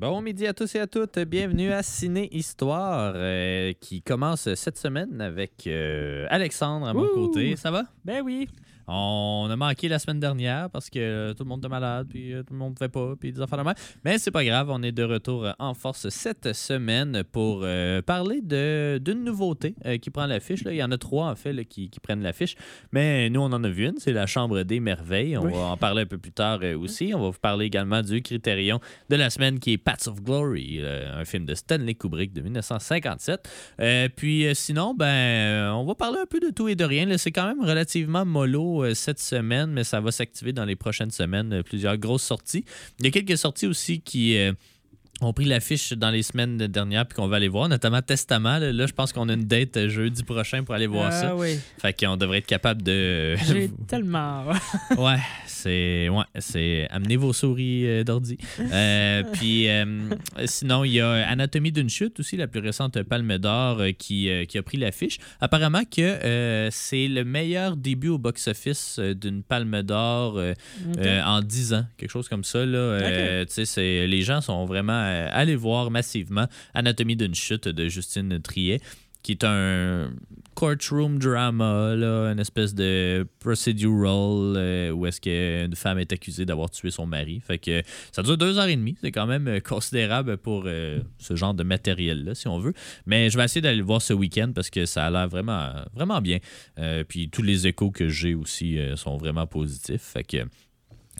Bon midi à tous et à toutes. Bienvenue à Ciné Histoire euh, qui commence cette semaine avec euh, Alexandre à mon Ouh! côté. Ça va? Ben oui. On a manqué la semaine dernière parce que euh, tout le monde était malade, puis euh, tout le monde ne fait pas, puis des affaires de. Mais c'est pas grave, on est de retour euh, en force cette semaine pour euh, parler d'une nouveauté qui prend l'affiche. Il y en a trois, en fait, là, qui, qui prennent l'affiche. Mais nous, on en a vu une, c'est la Chambre des Merveilles. On Oui. va en parler un peu plus tard aussi. On va vous parler également du Critérion de la semaine qui est Paths of Glory, un film de Stanley Kubrick de 1957. Euh, puis sinon, ben, on va parler un peu de tout et de rien. C'est quand même relativement mollo euh, cette semaine, mais ça va s'activer dans les prochaines semaines. euh, plusieurs grosses sorties. Il y a quelques sorties aussi qui. Euh, ont pris l'affiche dans les semaines dernières puis qu'on va aller voir, notamment Testament. Là, Là, je pense qu'on a une date euh, jeudi prochain pour aller voir Ah ça. oui. Fait qu'on devrait être capable de. J'ai tellement. ouais, c'est. Ouais, c'est. Amenez vos souris euh, d'ordi. Euh, puis euh, sinon, il y a Anatomie d'une chute aussi, la plus récente Palme d'Or euh, qui, euh, qui a pris l'affiche. Apparemment que euh, c'est le meilleur début au box-office euh, d'une Palme d'Or euh, euh, en 10 ans, quelque chose comme ça. Là. Euh, tu sais, c'est- les gens sont vraiment euh, allés voir massivement Anatomie d'une chute de Justine Triet qui est un courtroom drama, là, une espèce de procedural euh, où est-ce qu'une femme est accusée d'avoir tué son mari. Fait que ça dure deux heures et demie. C'est quand même euh, considérable pour ce genre de matériel-là, si on veut. Mais je vais essayer d'aller le voir ce week-end parce que ça a l'air vraiment, vraiment bien. Puis tous les échos que j'ai aussi sont vraiment positifs. Fait que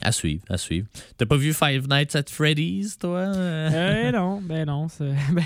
à suivre, à suivre. T'as pas vu Five Nights at Freddy's, toi? Euh, non, ben non. ben,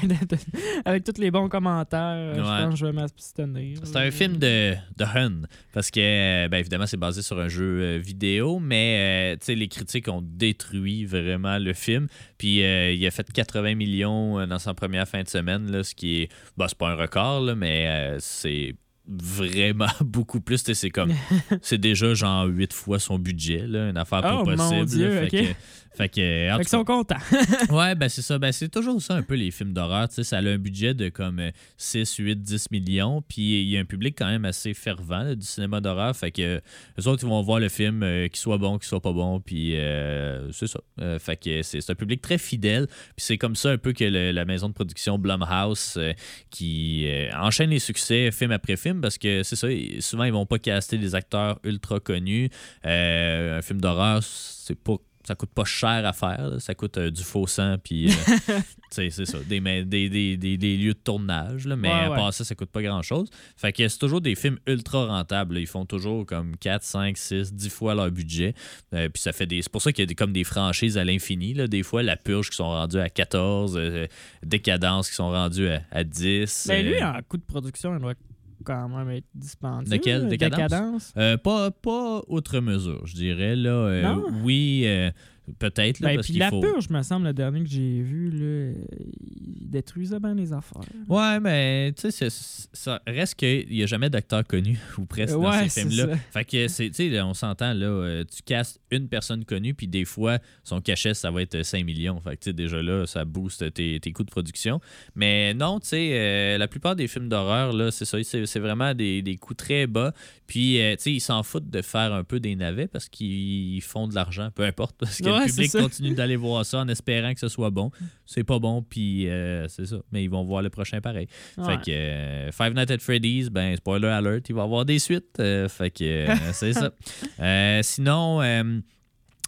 avec tous les bons commentaires, euh, je pense que je vais m'abstenir. C'est un film de, de Hun, parce que, euh, ben évidemment, c'est basé sur un jeu euh, vidéo, mais euh, tu sais, les critiques ont détruit vraiment le film. Puis euh, il a fait 80 millions dans sa première fin de semaine, là, ce qui est, ben, c'est pas un record, là, mais c'est vraiment beaucoup plus. C'est comme, c'est déjà genre 8 fois son budget, là, une affaire pas Oh, mon possible. Dieu, là. fait, ok. que, fait que, en Fait qu'ils sont contents. Ouais, ben c'est ça. Ben, c'est toujours ça un peu les films d'horreur. Tu sais, ça a un budget de comme euh, 6, 8, 10 millions. Puis il y a un public quand même assez fervent là, du cinéma d'horreur. Fait que eux autres, ils vont voir le film, euh, qu'il soit bon, qu'il soit pas bon. Puis euh, c'est ça. Euh, fait que c'est un public très fidèle. Puis c'est comme ça un peu que le- la maison de production Blumhouse euh, qui euh, enchaîne les succès film après film parce que c'est ça. Souvent, ils vont pas caster des acteurs ultra connus. Un film d'horreur, c'est pas ça coûte pas cher à faire. là. Ça coûte euh, du faux sang, puis euh, c'est ça, des, des, des, des- lieux de tournage. là. mais Ouais, à part ça, ça coûte pas grand-chose. Fait que c'est toujours des films ultra rentables. là. Ils font toujours comme 4, 5, 6, 10 fois leur budget. Euh, puis ça fait des. C'est pour ça qu'il y a des, comme des franchises à l'infini. là. Des fois, La Purge qui sont rendues à 14, euh, Décadence qui sont rendues à, à 10. Ben lui, en coût de production, il doit quand même être dispendieux. Lequel? là. Décadence? euh, pas, pas outre mesure, je dirais. Là, Euh, Non? oui, euh, peut-être. là, Ben, parce puis la faut... purge, me semble, le dernier que j'ai vu, là, il détruisait bien les affaires. Ouais, mais tu sais, ça reste qu'il n'y a jamais d'acteur connu, ou presque, dans ces films-là. Fait que, c'est- tu sais, on s'entend, là, euh, tu castes une personne connue, puis des fois, son cachet, ça va être 5 millions. Fait que, tu sais, déjà là, ça booste tes, tes coûts de production. Mais non, tu sais, euh, la plupart des films d'horreur, là, c'est ça, c'est vraiment des, des coûts très bas. Puis, euh, tu sais, ils s'en foutent de faire un peu des navets parce qu'ils font de l'argent, peu importe. Parce que le public continue d'aller voir ça en espérant que ce soit bon. C'est pas bon, puis euh, c'est ça. Mais ils vont voir le prochain pareil. Fait que euh, Five Nights at Freddy's, ben, spoiler alert, il va y avoir des suites. euh, fait que c'est ça. Sinon,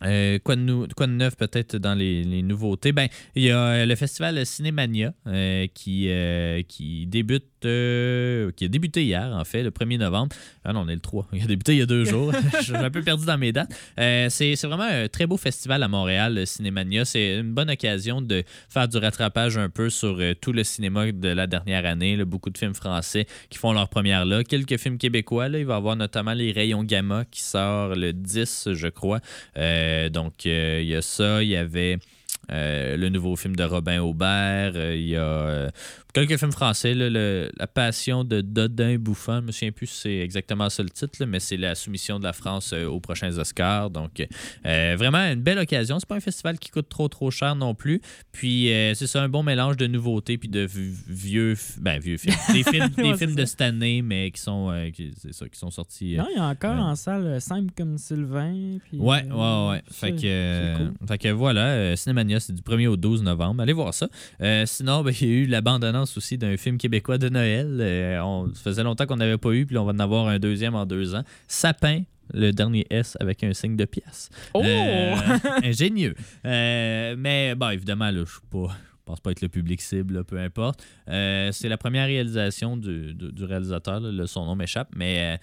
euh, quoi, de nou- quoi de neuf peut-être dans les, les nouveautés? Ben, il y a le festival Cinémania euh, qui, euh, qui débute euh, qui a débuté hier, en fait, le 1er novembre. Ah non, on est le 3. Il a débuté il y a deux jours. Je suis un peu perdu dans mes dates. Euh, c'est vraiment un très beau festival à Montréal, le Cinémania. C'est une bonne occasion de faire du rattrapage un peu sur euh, tout le cinéma de la dernière année. là. Beaucoup de films français qui font leur première là. Quelques films québécois. Là. Il va y avoir notamment Les Rayons Gamma qui sort le 10, je crois. Donc, il y a ça. Il y avait. Euh, le nouveau film de Robin Aubert, euh, il y a euh, quelques films français, là, le- La Passion de Dodin Bouffant, je me souviens plus si c'est exactement ça le titre, là, mais c'est la soumission de la France aux prochains Oscars. Donc, vraiment une belle occasion. C'est pas un festival qui coûte trop trop cher non plus. Puis, c'est ça, un bon mélange de nouveautés puis de vieux, ben, vieux films. Des films, des Ouais, c'est films de cette année, mais qui sont, qui, ça, qui sont sortis. Non, il y a encore en salle simple comme Sylvain. puis, Ouais, ouais, ouais. Fait que, cool. fait que voilà, euh, C'est du 1er au 12 novembre. Allez voir ça. Euh, sinon, ben, il y a eu la bande-annonce aussi d'un film québécois de Noël. Euh, on, ça faisait longtemps qu'on n'avait pas eu, puis on va en avoir un deuxième en deux ans. Sapin. Le dernier S avec un signe de pièce. Oh! Euh, ingénieux. Euh, mais bon, évidemment, là, je. Je pense pas être le public cible, là, peu importe. Euh, c'est la première réalisation du, du- du réalisateur, là, son nom m'échappe, mais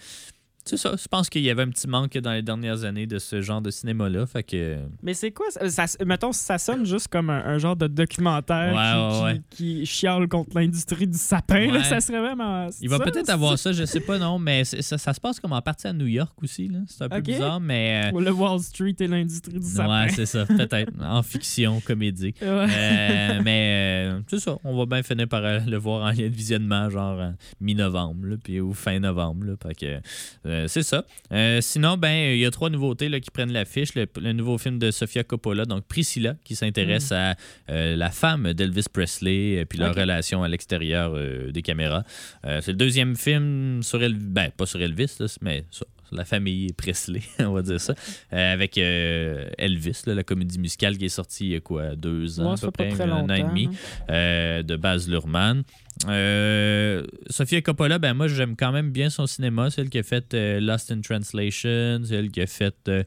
c'est ça. Je pense qu'il y avait un petit manque dans les dernières années de ce genre de cinéma-là. Fait que. Mais c'est quoi? Ça, ça- mettons, ça sonne juste comme un, un genre de documentaire Ouais, qui, ouais, ouais. qui- qui chiale contre l'industrie du sapin. là. Ça serait vraiment. Il va peut-être avoir ça, je sais pas, non, mais ça, ça se passe comme en partie à New York aussi. là. C'est un peu bizarre, mais. euh, Ou le Wall Street et l'industrie du sapin. ouais, c'est ça, peut-être. en fiction, comédie. Euh, mais euh, c'est ça, on va bien finir par euh, le voir en lien de visionnement, genre en mi-novembre, là, puis ou fin novembre. Là, Fait que, euh, c'est ça. Euh, sinon, ben il y a trois nouveautés là, qui prennent l'affiche. Le, le nouveau film de Sofia Coppola, donc Priscilla, qui s'intéresse à euh, la femme d'Elvis Presley et puis leur relation à l'extérieur euh, des caméras. Euh, c'est le deuxième film sur Elvis, ben pas sur Elvis, là, mais sur la famille Presley, on va dire ça, euh, avec euh, Elvis, là, la comédie musicale qui est sortie il y a quoi, deux ans Ouais, à peu près, un an et demi, hein. euh, de Baz Luhrmann. Euh, Sofia Coppola, ben moi j'aime quand même bien son cinéma. C'est elle qui a fait euh, Lost in Translation, c'est elle qui a fait euh,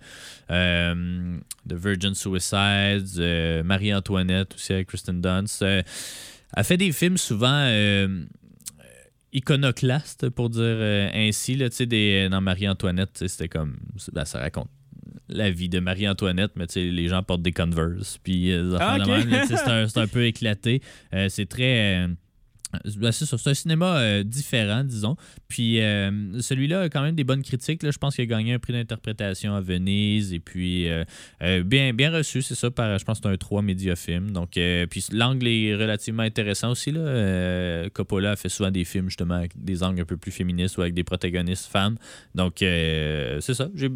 euh, The Virgin Suicides, Marie-Antoinette aussi avec Kristen Dunst. Elle fait des films souvent iconoclastes, pour dire ainsi. Là, des, dans Marie-Antoinette, c'était comme. ben, ça raconte la vie de Marie-Antoinette, mais les gens portent des Converse. Puis, Ah, c'est un, peu éclaté. C'est très. Euh, ben, c'est un cinéma euh, différent, disons. Puis euh, celui-là a quand même des bonnes critiques. Là. Je pense qu'il a gagné un prix d'interprétation à Venise. Et puis, bien, bien reçu, c'est ça, par, je pense c'est un 3 médiafilm. Donc, euh, puis l'angle est relativement intéressant aussi. Là. Coppola fait souvent des films, justement, avec des angles un peu plus féministes ou avec des protagonistes femmes. Donc, c'est ça. J'ai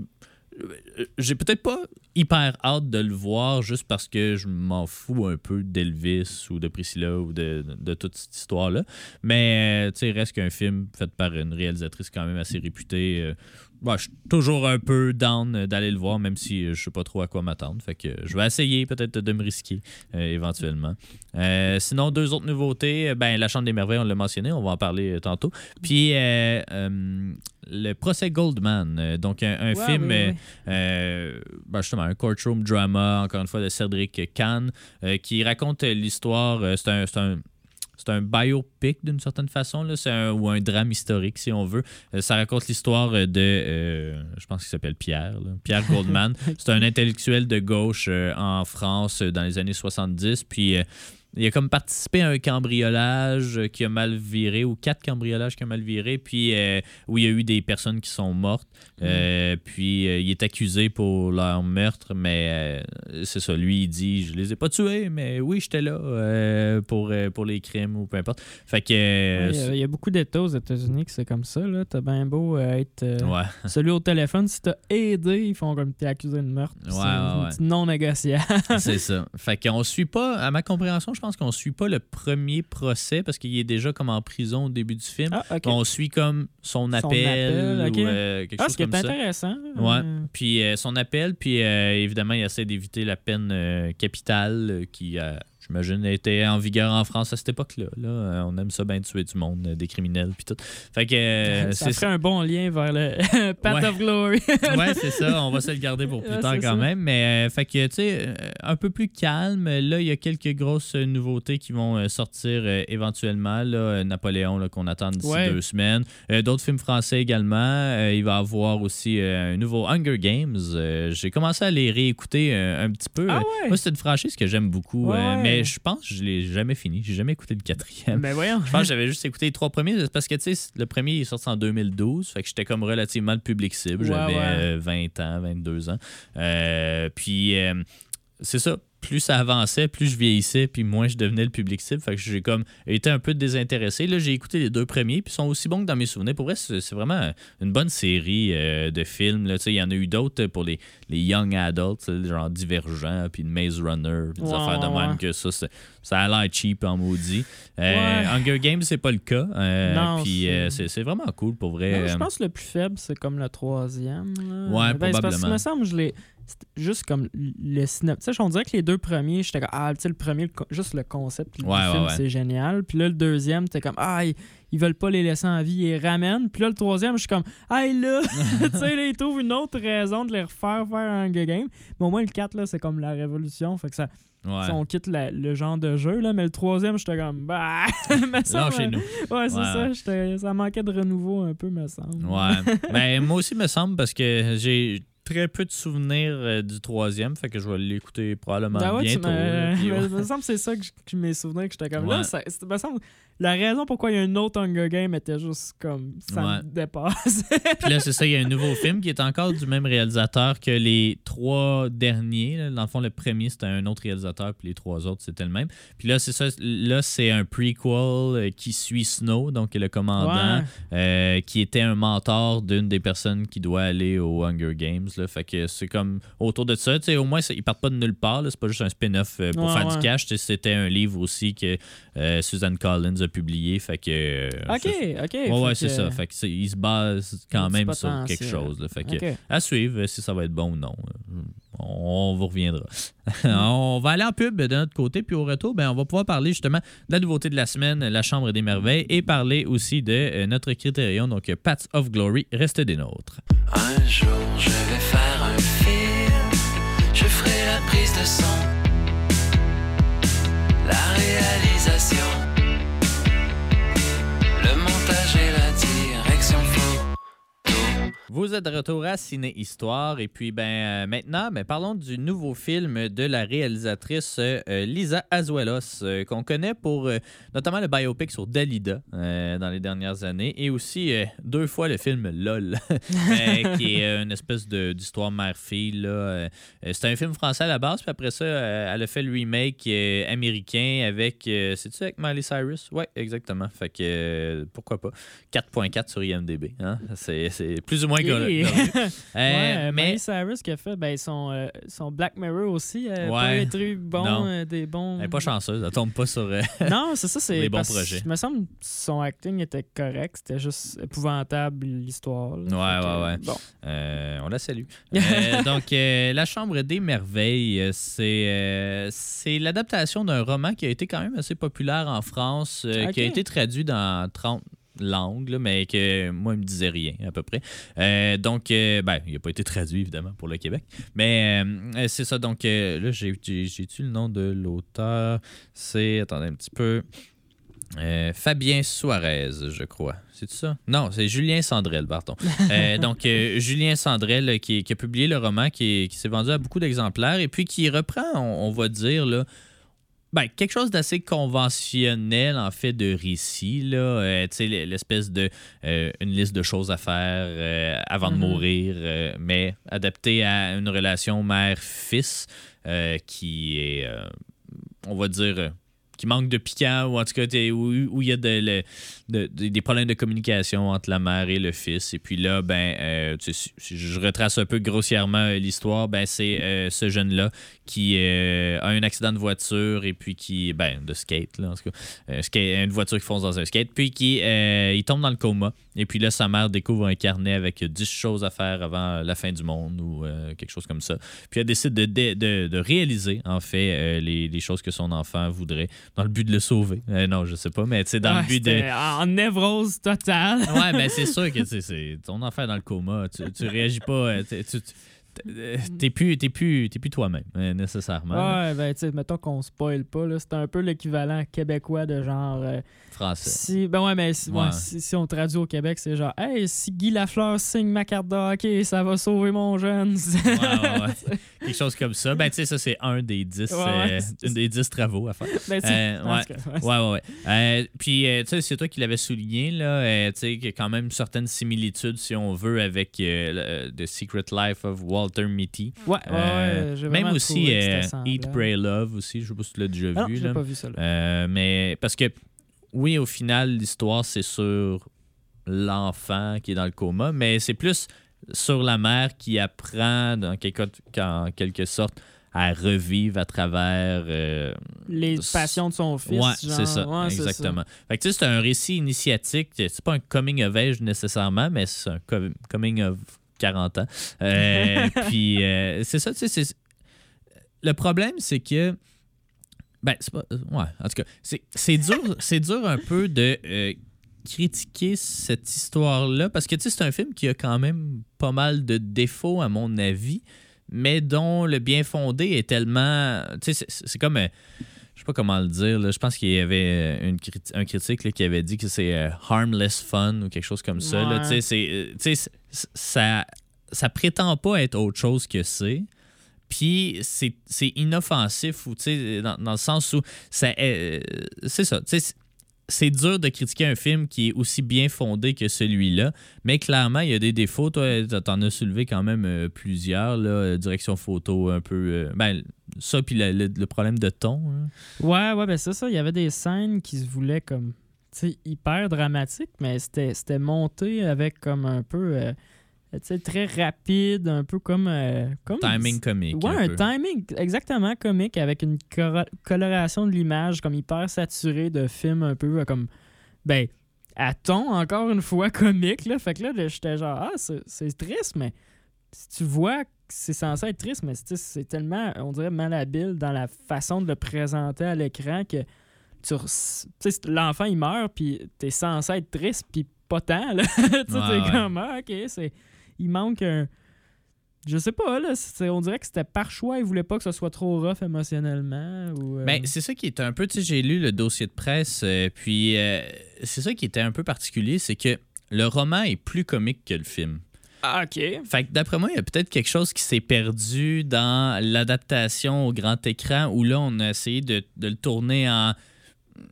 j'ai peut-être pas hyper hâte de le voir juste parce que je m'en fous un peu d'Elvis ou de Priscilla ou de, de- toute cette histoire-là. Mais, euh, tu sais, reste qu'un film fait par une réalisatrice quand même assez réputée. Bon, je suis toujours un peu down euh, d'aller le voir, même si euh, je sais pas trop à quoi m'attendre. Fait que euh, je vais essayer peut-être de me risquer euh, éventuellement. Euh, sinon, deux autres nouveautés. Ben, La Chambre des Merveilles, on l'a mentionné, on va en parler tantôt. Puis, euh, le procès Goldman, donc un, un Ouais, film, oui, oui. ben, justement, un courtroom drama, encore une fois, de Cédric Kahn, qui raconte l'histoire. euh, c'est un. c'est un c'est un biopic d'une certaine façon, là. C'est un, ou un drame historique, si on veut. Euh, ça raconte l'histoire de, euh, je pense qu'il s'appelle Pierre, là. Pierre Goldman. c'est un intellectuel de gauche euh, en France dans les années 70. Puis euh, il a comme participé à un cambriolage qui a mal viré, ou quatre cambriolages qui ont mal viré, puis euh, où il y a eu des personnes qui sont mortes. Euh, puis euh, il est accusé pour leur meurtre, mais c'est ça. Lui, il dit Je les ai pas tués, mais oui, j'étais là pour, pour les crimes ou peu importe. Fait que. Ouais, Il y a- il y, a beaucoup d'États aux États-Unis que c'est comme ça. là. T'as bien beau être ouais. celui au téléphone. Si t'as aidé, ils font comme t'es accusé de meurtre. Ouais, c'est non négociable. C'est ça. Fait qu'on suit pas, à ma compréhension, je pense qu'on suit pas le premier procès parce qu'il est déjà comme en prison au début du film. ah. On suit comme son appel, appel, ou euh, quelque Ah, chose ce qui est comme ça. intéressant. Ouais. Puis euh, son appel, puis euh, évidemment, il essaie d'éviter la peine capitale qui, j'imagine, était en vigueur en France à cette époque-là. Là, Euh, on aime ça bien tuer du monde, euh, des criminels, puis tout. Fait que euh, ça c'est ferait un bon lien vers le Path Ouais. of Glory. ouais, c'est ça. On va se le garder pour plus Ouais, tard quand ça. même. Mais, euh, fait que, tu sais, un peu plus calme. Là, il y a quelques grosses nouveautés qui vont sortir euh, éventuellement. Là, Napoléon, là, qu'on attend d'ici Ouais. deux semaines. D'autres films français également. Il va y avoir aussi un nouveau Hunger Games. J'ai commencé à les réécouter un petit peu. Ah ouais? Moi, c'est une franchise que j'aime beaucoup. Ouais. Mais je pense que je l'ai jamais fini. J'ai jamais écouté le quatrième. ben voyons. Je pense que j'avais juste écouté les trois premiers parce que tu sais, le premier est sorti en 2012, fait que j'étais comme relativement le public cible. J'avais ouais. euh, 20 ans, 22 ans. Euh, puis euh, c'est ça. Plus ça avançait, plus je vieillissais, puis moins je devenais le public cible. Fait que j'ai comme été un peu désintéressé. Là, j'ai écouté les deux premiers, puis ils sont aussi bons que dans mes souvenirs. Pour vrai, c'est vraiment une bonne série euh, de films. là. Il y en a eu d'autres pour les, les young adults, genre Divergent, puis Maze Runner, puis des Ouais, affaires de ouais, même ouais. que ça, ça a l'air cheap en maudit. Euh. Hunger Games, c'est pas le cas. Euh, Non, puis c'est- euh, vraiment cool pour vrai. Non, je Euh, pense que le plus faible, c'est comme le troisième. là. Ouais, Ben, parce que probablement. il me semble, je l'ai. Juste comme le synopsis. On dirait que les deux premiers, j'étais comme, ah, tu sais, le premier, le juste le concept du Ouais, ouais, film, ouais. c'est génial. Puis là, le deuxième, t'es comme, ah, ils, ils veulent pas les laisser en vie, ils les ramènent. Puis là, le troisième, je suis comme, ah, là, tu sais, là, ils trouvent une autre raison de les refaire faire un Game. Mais au moins, le 4, là, c'est comme la révolution. Fait que ça, on quitte la- le genre de jeu, là. Mais le troisième, j'étais comme, bah, semble- chez nous. Ouais, c'est ça. Ça manquait de renouveau un peu, me semble. Ouais. ben, moi aussi, me semble, parce que j'ai très peu de souvenirs euh, du troisième, fait que je vais l'écouter probablement Ben ouais, bientôt. me... puis ouais. me- me semble que c'est ça que, je- mes souvenirs que j'étais comme Ouais. là. Ça, c'est- me semble, la raison pourquoi il y a un autre Hunger Game était juste comme ça me dépasse. Puis là, c'est ça, il y a un nouveau film qui est encore du même réalisateur que les trois derniers. là. Dans le fond, le premier, c'était un autre réalisateur, puis les trois autres, c'était le même. Puis là, c'est ça, là, c'est un prequel euh, qui suit Snow, donc le commandant, euh, qui était un mentor d'une des personnes qui doit aller au Hunger Games. Là. Fait que c'est comme autour de ça. Au moins, ils partent pas de nulle part. C'est pas juste un spin-off euh, pour Ouais, faire ouais. du cash. C'était un livre aussi que euh, Suzanne Collins a publié. Fait que. euh, Ok, ok. Ouais, que- c'est ça. Fait que c'est- il se base quand même sur quelque chose. là. Fait que, Ok. à suivre si ça va être bon ou non. On vous reviendra. on va aller en pub de notre côté, puis au retour, ben, on va pouvoir parler justement de la nouveauté de la semaine, la Chambre des Merveilles, et parler aussi de euh, notre critérium, donc Paths of Glory. Reste des nôtres. Un jour je vais faire un film, je ferai la prise de son, la réalisation, Vous êtes de retour à Ciné Histoire et puis ben euh, maintenant ben, parlons du nouveau film de la réalisatrice euh, Lisa Azuelos euh, qu'on connaît pour notamment le biopic sur Dalida dans les dernières années et aussi deux fois le film LOL qui est une espèce d'histoire mère-fille C'était un film français à la base puis après ça elle a fait le remake américain avec euh, c'est-tu avec Miley Cyrus? Ouais, exactement. Fait que pourquoi pas? 4.4 sur IMDb. Hein? C'est c'est plus ou moins Ouais, Euh, mais Miley Cyrus qui a fait ben, son, euh, son Black Mirror aussi. Euh, Ouais. Pas bon, euh, des bons. elle n'est pas chanceuse, elle tombe pas sur. euh, Non, c'est ça, c'est. Les bons projets. Il me semble que son acting était correct. C'était juste épouvantable l'histoire. Ouais, ouais, ouais. Bon. euh, on la salue. Euh, donc, euh, La Chambre des Merveilles, euh, c'est euh, c'est l'adaptation d'un roman qui a été quand même assez populaire en France, euh, qui a été traduit dans 30 langues, là, mais que moi, il me disait rien à peu près. Euh, donc, euh, ben, il n'a pas été traduit évidemment pour le Québec, mais euh, c'est ça. Donc, euh, là, j'ai j'ai- j'ai-tu le nom de l'auteur? C'est, attendez un petit peu. Fabien Suarez, je crois. C'est ça? Non, c'est Julien Sandrel, pardon. Donc, Julien Sandrel qui, qui a publié le roman, qui, qui s'est vendu à beaucoup d'exemplaires et puis qui reprend, on, on va dire, là, ben, quelque chose d'assez conventionnel, en fait, de récit. Là. Euh, tu sais, l'espèce de euh, une liste de choses à faire euh, avant de Mhm. mourir, mais adapté à une relation mère-fils qui est, on va dire, qui manque de piquant ou en tout cas où il y a des problèmes de communication entre la mère et le fils. Et puis là, ben, euh, si, je retrace un peu grossièrement euh, l'histoire, ben, c'est euh, ce jeune-là qui a un accident de voiture et puis qui, ben, de skate, là, en tout cas, skate- une voiture qui fonce dans un skate, puis qui il tombe dans le coma. Et puis là, sa mère découvre un carnet avec 10 choses à faire avant la fin du monde ou euh, quelque chose comme ça. Puis elle décide de, de, de- de réaliser, en fait, euh, les, les choses que son enfant voudrait dans le but de le sauver. Euh, non, je sais pas, mais tu sais, dans Ouais, le but de. En névrose totale. Ouais, mais c'est sûr que c'est ton enfant est dans le coma. Tu, tu réagis pas. euh, tu- tu- tu- euh, T'es plus, t'es plus, t'es plus toi-même, euh, nécessairement. Ouais, ben, tu sais, mettons qu'on spoil pas, là. C'est un peu l'équivalent québécois de genre. euh, Français. si, ben ouais, mais si, ouais, Ouais. si, si on traduit au Québec, c'est genre, hey, si Guy Lafleur signe ma carte de hockey, ça va sauver mon jeune. Ouais, ouais, ouais. Quelque chose comme ça. Ben, tu sais, ça, c'est un des dix, euh, une des dix travaux à faire. Ben, Euh, ouais. ouais, Ouais, puis, tu sais, c'est toi qui l'avais souligné, là. tu sais, qu'il y a quand même certaines similitudes, si on veut, avec The Secret Life of Walter Mitty. Ouais, ouais, Euh, ouais, même aussi euh, Eat. Pray, Love aussi. Je sais pas si tu l'as déjà Ah non, vu. l'ai là. pas vu ça. là. Euh, mais parce que, oui, au final, l'histoire, c'est sur l'enfant qui est dans le coma, mais c'est plus sur la mère qui apprend, dans quelque, en quelque sorte, à revivre à travers. euh, Les passions de son fils. ouais, c'est ça, ouais, exactement. Fait que tu sais, c'est un récit initiatique. C'est pas un coming of age nécessairement, mais c'est un co- coming of 40 ans. Euh, puis euh, c'est ça, tu sais, le problème, c'est que. Ben, c'est pas. Ouais, en tout cas, c'est dur, dur un peu de euh, critiquer cette histoire-là parce que, tu sais, c'est un film qui a quand même pas mal de défauts, à mon avis, mais dont le bien fondé est tellement. Tu sais, c'est- c'est comme. Je sais pas comment le dire. là. Je pense qu'il y avait euh, une un critique là, qui avait dit que c'est euh, harmless fun ou quelque chose comme ça. Ouais. Ça, ça prétend pas être autre chose que c'est. Puis c'est, inoffensif ou dans, dans le sens où ça, euh, c'est ça. C'est- dur de critiquer un film qui est aussi bien fondé que celui-là, mais clairement, il y a des défauts. Toi, t'en as soulevé quand même euh, plusieurs. Là, euh, direction photo, un peu. euh, ben, ça, puis le, problème de ton. hein. Ouais, ouais, ben c'est ça. Il y avait des scènes qui se voulaient comme, tu sais, hyper dramatiques, mais c'était monté avec comme un peu, sais, très rapide, un peu comme... euh, comme Timing comique. Ouais, un peu. timing exactement comique avec une coloration de l'image comme hyper saturée de film un peu euh, comme, ben, à ton, encore une fois, comique, là. Fait que là, j'étais genre, ah, c'est triste, mais si tu vois que c'est censé être triste, mais c'est tellement, on dirait, malhabile dans la façon de le présenter à l'écran que tu l'enfant, il meurt, puis t'es censé être triste, puis pas tant, là. tu sais, Ouais, t'es ouais. comme, ah, OK, c'est... Il manque un... Je sais pas, là, c'est- on dirait que c'était par choix, il voulait pas que ce soit trop rough émotionnellement, ou... euh, Ben, c'est ça qui est un peu, tu sais, j'ai lu le dossier de presse, euh, puis euh, c'est ça qui était un peu particulier, c'est que le roman est plus comique que le film. Ah, OK. Fait que d'après moi, il y a peut-être quelque chose qui s'est perdu dans l'adaptation au grand écran où là, on a essayé de, de le tourner en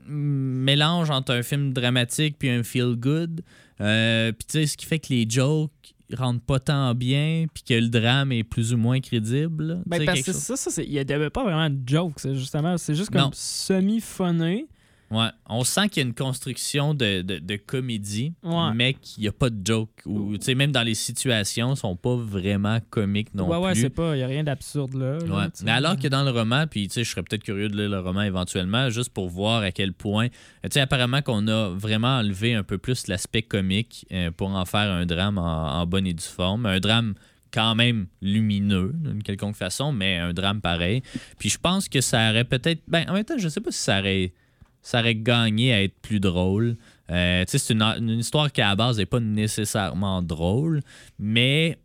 mélange entre un film dramatique puis un feel good. Euh, puis tu sais, ce qui fait que les jokes rentrent pas tant bien puis que le drame est plus ou moins crédible. Ben, parce que ça, ça il y avait pas vraiment de c'est justement. C'est juste comme semi-funné. Ouais, on sent qu'il y a une construction de, de, de comédie, Ouais. mais qu'il n'y a pas de joke. Ou, même dans les situations, ils sont pas vraiment comiques non ouais, ouais, plus. c'est pas. Il y a rien d'absurde là. Ouais. Mais alors que dans le roman, puis je serais peut-être curieux de lire le roman éventuellement, juste pour voir à quel point. Sais, apparemment qu'on a vraiment enlevé un peu plus l'aspect comique euh, pour en faire un drame en, en bonne et due forme. Un drame quand même lumineux d'une quelconque façon, mais un drame pareil. Puis je pense que ça aurait peut-être. Ben, en même temps, je sais pas si ça aurait, ça aurait gagné à être plus drôle. Euh, c'est une, histoire qui à la base n'est pas nécessairement drôle, mais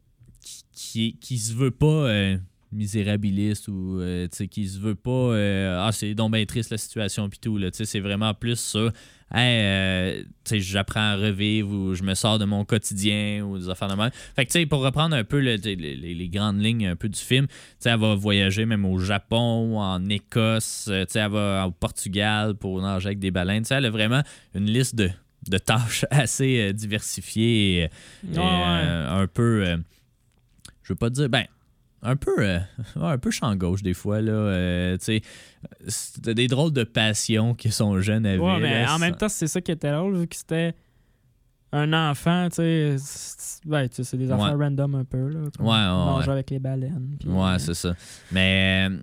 qui se veut pas euh, misérabiliste ou euh, qui se veut pas euh, ah c'est donc bien triste la situation puis tout là tu sais c'est vraiment plus ça. Hey, euh, tu sais j'apprends à revivre ou je me sors de mon quotidien ou des affaires de même. Fait que tu sais pour reprendre un peu le- les, les- grandes lignes un peu du film tu sais elle va voyager même au Japon en Écosse euh, tu sais elle va au Portugal pour nager avec des baleines. Tu sais elle a vraiment une liste de de tâches assez euh, diversifiées et, et, Ouais, un peu je veux pas dire ben un peu euh, un peu champ gauche des fois là euh, tu sais c'était des drôles de passions que son jeune avait Ouais, mais là, en même temps, c'est ça qui était drôle, vu que c'était un enfant, tu sais. c'est- Ouais, sais, c'est des affaires random un peu, là. Ouais, ouais, manger ouais. avec les baleines. Ouais, euh, c'est ça. Mais. euh,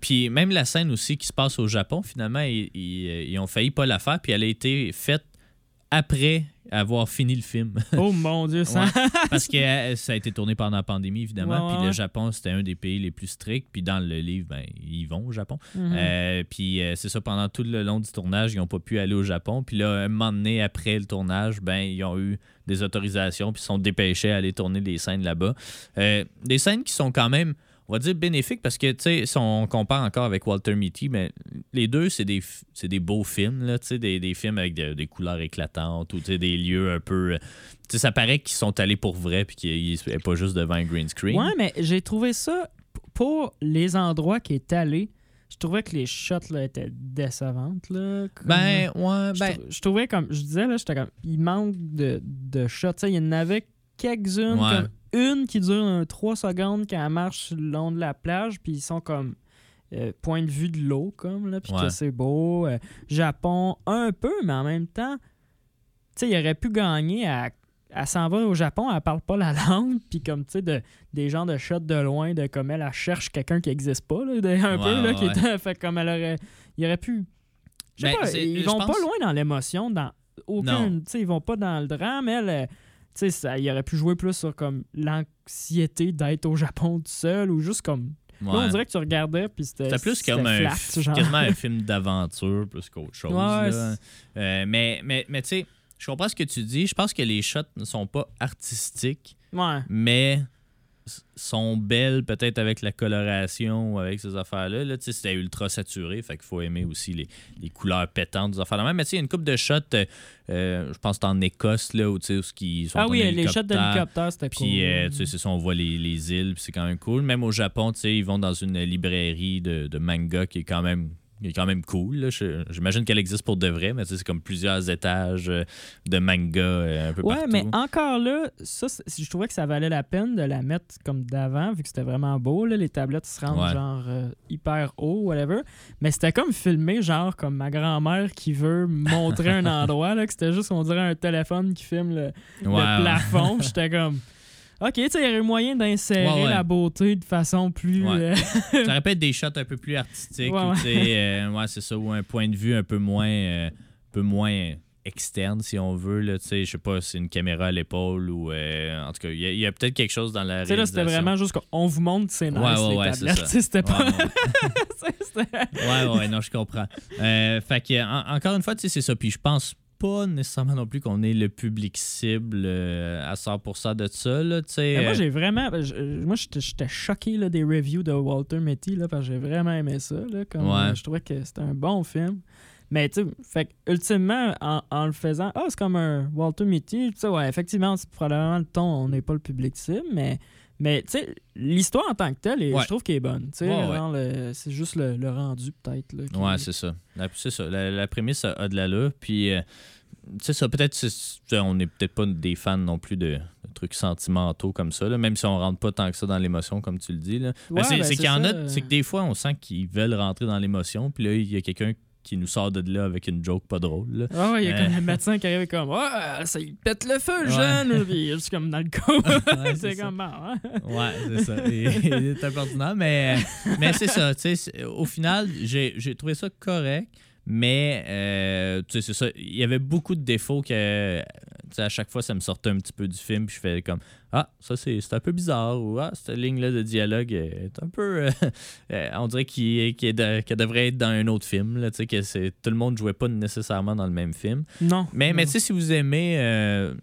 puis même la scène aussi qui se passe au Japon, finalement, ils, ils- ils ont failli pas la faire, puis elle a été faite après avoir fini le film. Oh mon Dieu, ça. Ouais. Parce que euh, ça a été tourné pendant la pandémie, évidemment. Puis le. Japon, c'était un des pays les plus stricts. Puis dans le livre, ben, ils vont au Japon. Mhm. Euh, puis euh, c'est ça, pendant tout le long du tournage, ils n'ont pas pu aller au Japon. Puis là, un moment donné, après le tournage, ben, ils ont eu des autorisations, puis ils sont dépêchés à aller tourner des scènes là-bas. Des scènes qui sont quand même, on va dire, bénéfiques, parce que, tu sais, si on compare encore avec Walter Mitty, ben, les deux, c'est des, des beaux films, là, tu sais, des, des films avec de- des couleurs éclatantes ou tu sais, des lieux un peu... euh, Tu sais, ça paraît qu'ils sont allés pour vrai, puis qu'ils n'est pas juste devant un green screen. Ouais, mais j'ai trouvé ça pour les endroits qui est allé. Je trouvais que les shots là, étaient décevantes. Là, comme- Ben, ouais, je, ben... je trouvais comme je disais là, j'étais comme il manque de, de shots. Tu sais, il y en avait quelques-unes, Ouais. comme une qui dure un 3 secondes quand elle marche le long de la plage, puis ils sont comme euh, point de vue de l'eau, comme là, puis Ouais. que c'est beau. Euh, Japon, un peu, mais en même temps, tu sais, il aurait pu gagner à. Elle s'en va au Japon, elle parle pas la langue, puis comme, tu sais, de, des gens de shots de loin, de comme elle, elle cherche quelqu'un qui existe pas, là, de- un Ouais, peu, là, ouais, qui était, fait comme elle aurait, il aurait pu, je sais Ben, pas, ils vont pense- pas loin dans l'émotion, dans aucun, Non. tu sais, ils vont pas dans le drame, elle, tu sais, ça- il aurait pu jouer plus sur comme l'anxiété d'être au Japon tout seul, ou juste comme, là, on dirait que tu regardais, puis c'était C'était plus comme un, flat, quasiment un film d'aventure plus qu'autre chose. Ouais, là. Euh, mais mais, mais tu sais, je comprends ce que tu dis. Je pense que les shots ne sont pas artistiques, Ouais. mais sont belles peut-être avec la coloration ou avec ces affaires-là. Là, c'était ultra saturé, fait qu'il faut aimer aussi les, les couleurs pétantes des affaires même. Mais tu sais, il y a une coupe de shots, euh, euh, je pense que c'est en Écosse, là, où où ils sont Ah oui, les shots hélicoptère. d'hélicoptère, c'était cool. Puis, euh, tu sais, c'est ça, on voit les, les îles, puis c'est quand même cool. Même au Japon, tu sais, ils vont dans une librairie de, de manga qui est quand même est quand même cool. J'imagine qu'elle existe pour de vrai, mais c'est comme plusieurs étages euh, de manga euh, un peu Ouais, partout. mais encore là, ça, je trouvais que ça valait la peine de la mettre comme d'avant, vu que c'était vraiment beau. Là, les tablettes se rendent Ouais. genre euh, hyper haut, whatever. Mais c'était comme filmé, genre comme ma grand-mère qui veut montrer un endroit, là, que c'était juste, on dirait, un téléphone qui filme le, le Ouais, plafond. J'étais comme. Ok, tu sais, il y aurait moyen d'insérer Ouais, ouais. la beauté de façon plus. Ouais. euh, Ça aurait pu être des shots un peu plus artistiques, ou, euh, ouais, c'est ça, ou un point de vue un peu moins, euh, un peu moins externe, si on veut. Là, tu sais, je sais pas, c'est une caméra à l'épaule ou. euh, en tout cas, il y a, peut-être quelque chose dans la Tu sais, là, c'était vraiment juste qu'on vous montre, c'est nice, Ouais, ouais, c'est C'était pas. Ouais, ouais. non, je comprends. Euh, fait que, en- encore une fois, tu sais, c'est ça. Puis je pense pas nécessairement non plus qu'on est le public cible euh, à 100% de ça, là. Mais moi, euh, j'ai vraiment. je- moi, j'étais choqué là, des reviews de Walter Mitty là, parce que j'ai vraiment aimé ça. Là, comme, Ouais. je trouvais que c'était un bon film. Mais tu sais, fait que, ultimement, en, en le faisant, ah, c'est comme un Walter Mitty. Tu sais, ouais, effectivement, c'est probablement le ton, on n'est pas le public cible, mais. Mais tu sais, l'histoire en tant que telle, Ouais. je trouve qu'elle est bonne. Tu sais, Ouais, ouais. c'est juste le, le rendu, peut-être. Ouais, c'est ça. La, c'est ça. La, la prémisse a, de l'allure. Puis, euh, c'est ça. Peut-être, on n'est peut-être pas des fans non plus de, de trucs sentimentaux comme ça, là, même si on rentre pas tant que ça dans l'émotion, comme tu le dis. Là. Ben, c'est, ben, c'est qu'il y en a, euh. c'est que des fois, on sent qu'ils veulent rentrer dans l'émotion. Puis là, il y a quelqu'un qui nous sort de là avec une joke pas drôle. Ah ouais, il y a Euh. comme le médecin qui arrive comme Ouais, ça il pète le feu, le Ouais. jeune! Puis il est juste comme dans le coup. Ouais, c'est comme bon, hein? Ouais, c'est ça. Il est impertinent, mais, mais c'est ça. tu sais, c'est- Au final, j'ai j'ai trouvé ça correct, mais euh, tu sais, c'est ça. Il y avait beaucoup de défauts que sais, à chaque fois, ça me sortait un petit peu du film, puis je fais comme Ah, ça, c'est un peu bizarre, ou Ah, cette ligne-là de dialogue est un peu. euh, euh, on dirait qu'elle devrait être dans un autre film, là, tu sais, que tout le monde jouait pas nécessairement dans le même film. Non. Mais, mais tu sais, si vous aimez euh,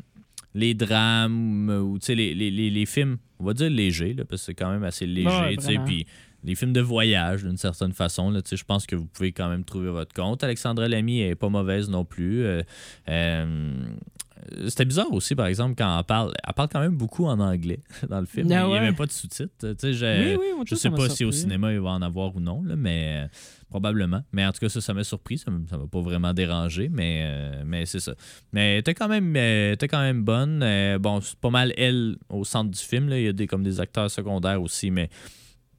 les drames ou tu sais, les, les, les, les films, on va dire légers, là, parce que c'est quand même assez léger, Ouais, tu sais, puis les films de voyage d'une certaine façon, là, je pense que vous pouvez quand même trouver votre compte. Alexandra Lamy est pas mauvaise non plus. Euh, euh, c'était bizarre aussi, par exemple, quand elle parle. Elle parle quand même beaucoup en anglais dans le film. Ah Il n'y avait pas de sous-titres. Tu sais, je, Oui, oui, je sais pas si au cinéma il va en avoir ou non, là, mais euh, probablement. Mais en tout cas, ça, ça m'a surpris. Ça ne m'a pas vraiment dérangé, mais, euh, mais c'est ça. Mais t'es quand même, euh, quand même bonne. Euh, bon, c'est pas mal elle au centre du film. Là. Il y a des, comme des acteurs secondaires aussi, mais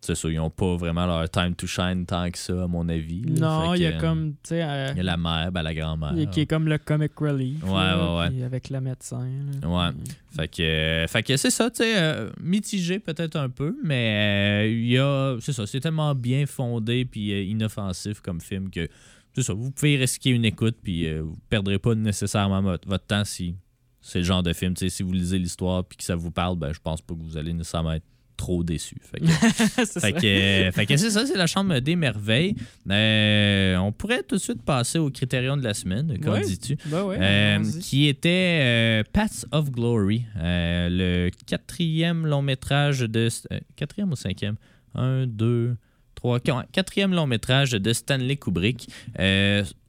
c'est ça, ils n'ont pas vraiment leur time to shine tant que ça, à mon avis. là. Non, il y a euh, comme, tu sais, euh, Il y a la mère, ben, la grand-mère. il y a- qui est comme le comic relief. Ouais, là, ouais, avec le médecin. là. Ouais. Fait que, euh, fait que c'est ça, tu sais, euh, mitigé peut-être un peu, mais il y a, c'est ça, c'est tellement bien fondé puis inoffensif comme film que, c'est ça, vous pouvez risquer une écoute puis vous perdrez pas nécessairement votre, votre temps si c'est le genre de film, tu sais, si vous lisez l'histoire puis que ça vous parle, ben, je pense pas que vous allez nécessairement être trop déçu. Fait que, c'est fait ça. que, fait que c'est ça, c'est la chambre des merveilles. Euh, on pourrait tout de suite passer au critérium de la semaine, qu'en Ouais. dis-tu? Ben ouais, Euh, qui était euh, Paths of Glory, le quatrième long métrage de. quatrième ou cinquième? Un, deux, trois, quatrième long métrage de Stanley Kubrick.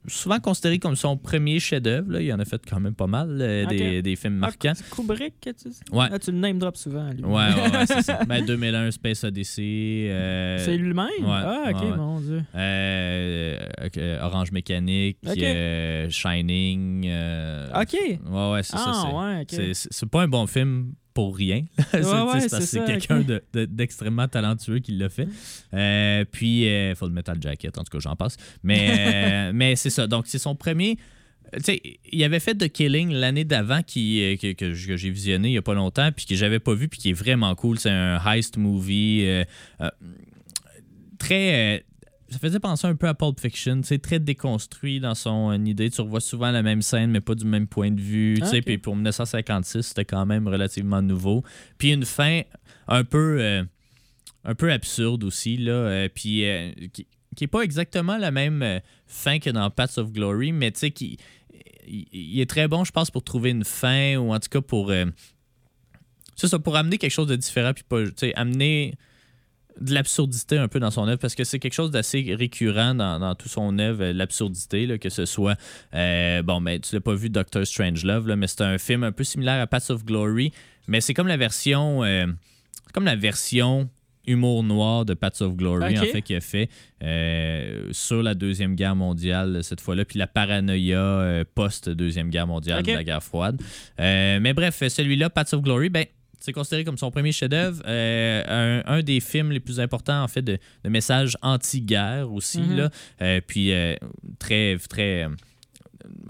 Souvent considéré comme son premier chef-d'œuvre. Il en a fait quand même pas mal, euh, des, des films Ah, marquants. c'est Kubrick, tu Ouais. Ah, tu le name drop souvent, lui. Ouais, ouais, ouais, c'est ça. Ben, 2001, Space Odyssey. euh, C'est lui-même? ouais, ah, ok, ouais, ouais. mon Dieu. euh, euh, Orange Mécanique, Ok. euh, Shining. Ok. Ouais, ouais, c'est ça. Ah, c'est- ouais, ok. c'est- pas un bon film pour rien. C'est- ouais, c'est parce que c'est c'est ça, quelqu'un ok. de- de- d'extrêmement talentueux qui l'a fait. Euh, puis, il faut le Metal Jacket, en tout cas, j'en passe. Mais, euh, mais c'est ça. Donc, c'est son premier. Tu sais, il avait fait The Killing l'année d'avant qui, euh, que, que j'ai visionné il y a pas longtemps, puis que j'avais pas vu, puis qui est vraiment cool. C'est un heist movie. euh, euh, très. euh, ça faisait penser un peu à Pulp Fiction, c'est très déconstruit dans son idée. Tu revois souvent la même scène, mais pas du même point de vue. tu sais. Ok. Puis pour 1956, c'était quand même relativement nouveau. Puis une fin un peu, un peu absurde aussi, là. euh, puis euh, qui, qui est pas exactement la même euh, fin que dans Paths of Glory, mais tu sais, qui il, est très bon, je pense, pour trouver une fin ou en tout cas pour. euh, c'est ça, pour amener quelque chose de différent, puis pas, amener de l'absurdité un peu dans son œuvre, parce que c'est quelque chose d'assez récurrent dans, dans tout son œuvre, euh, l'absurdité, que ce soit, euh, bon, ben, tu l'as pas vu Doctor Strangelove, là, mais c'est un film un peu similaire à Paths of Glory, mais c'est comme la version, comme la version humour noir de Paths of Glory, en fait, qu'il a fait euh, sur la Deuxième Guerre mondiale, cette fois-là, puis la paranoïa euh, post-Deuxième Guerre mondiale, de la guerre froide. Euh, mais bref, celui-là, Paths of Glory, ben, c'est considéré comme son premier chef-d'œuvre, euh, un, un des films les plus importants en fait de, de message anti-guerre aussi Mhm. là, Euh, puis euh, très très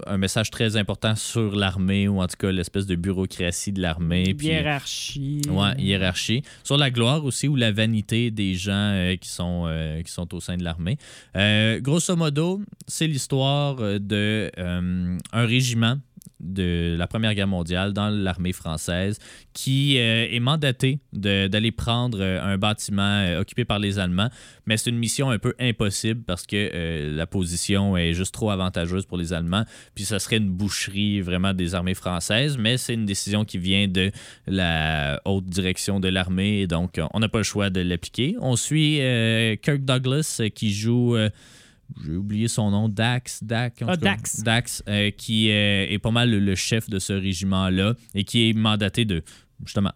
un message très important sur l'armée ou en tout cas l'espèce de bureaucratie de l'armée Hiérarchie. Ouais, hiérarchie. Sur la gloire aussi ou la vanité des gens euh, qui, sont, euh, qui sont au sein de l'armée. Euh, grosso modo, c'est l'histoire de un régiment de la Première Guerre mondiale dans l'armée française qui euh, est mandaté d'aller prendre euh, un bâtiment euh, occupé par les Allemands. Mais c'est une mission un peu impossible parce que la position est juste trop avantageuse pour les Allemands. Puis ça serait une boucherie vraiment des armées françaises, mais c'est une décision qui vient de la haute direction de l'armée donc on n'a pas le choix de l'appliquer. On suit Kirk Douglas qui joue. J'ai oublié son nom, Dax. Dax, en Ah, tout cas. Dax. Dax, euh, qui euh, est pas mal le, le chef de ce régiment-là et qui est mandaté de, justement,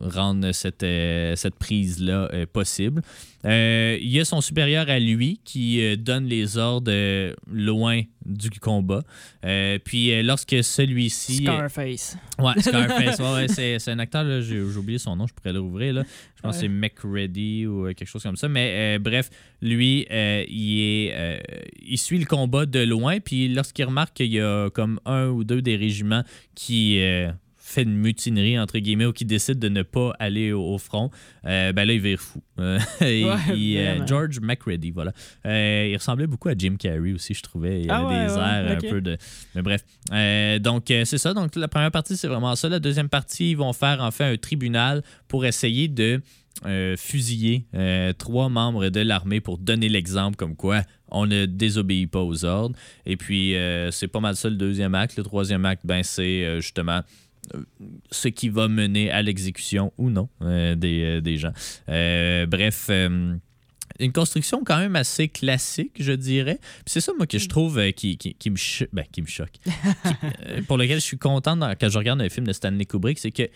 rendre cette, euh, cette prise-là euh, possible. Euh, il y a son supérieur à lui qui euh, donne les ordres euh, loin du combat. Euh, puis euh, lorsque celui-ci... Scarface. Ouais, Scarface. ouais, ouais, c'est, c'est un acteur, là, j'ai, j'ai oublié son nom, je pourrais le rouvrir. Là. Je pense que c'est McReady ou euh, quelque chose comme ça. Mais euh, bref, lui, euh, il, est, euh, il suit le combat de loin. Puis lorsqu'il remarque qu'il y a comme un ou deux des régiments qui euh, fait une mutinerie, entre guillemets, ou qui décide de ne pas aller au, au front, euh, ben là, il vire fou. Euh, Ouais, il, euh, vraiment. George McReady, voilà. Euh, il ressemblait beaucoup à Jim Carrey aussi, je trouvais. Il Ah avait ouais, des ouais, airs un peu de... Mais bref. Euh, donc, euh, c'est ça. Donc, la première partie, c'est vraiment ça. La deuxième partie, ils vont faire en fait un tribunal pour essayer de euh, fusiller euh, trois membres de l'armée pour donner l'exemple comme quoi on ne désobéit pas aux ordres. Et puis, euh, c'est pas mal ça le deuxième acte. Le troisième acte, ben, c'est euh, justement euh, ce qui va mener à l'exécution ou non euh, des, euh, des gens. Euh, bref. une construction quand même assez classique, je dirais. C'est ça, moi, que je trouve euh, qui, qui, qui me, ben, qui me choque. Euh, pour lequel je suis content dans- quand je regarde un film de Stanley Kubrick, c'est que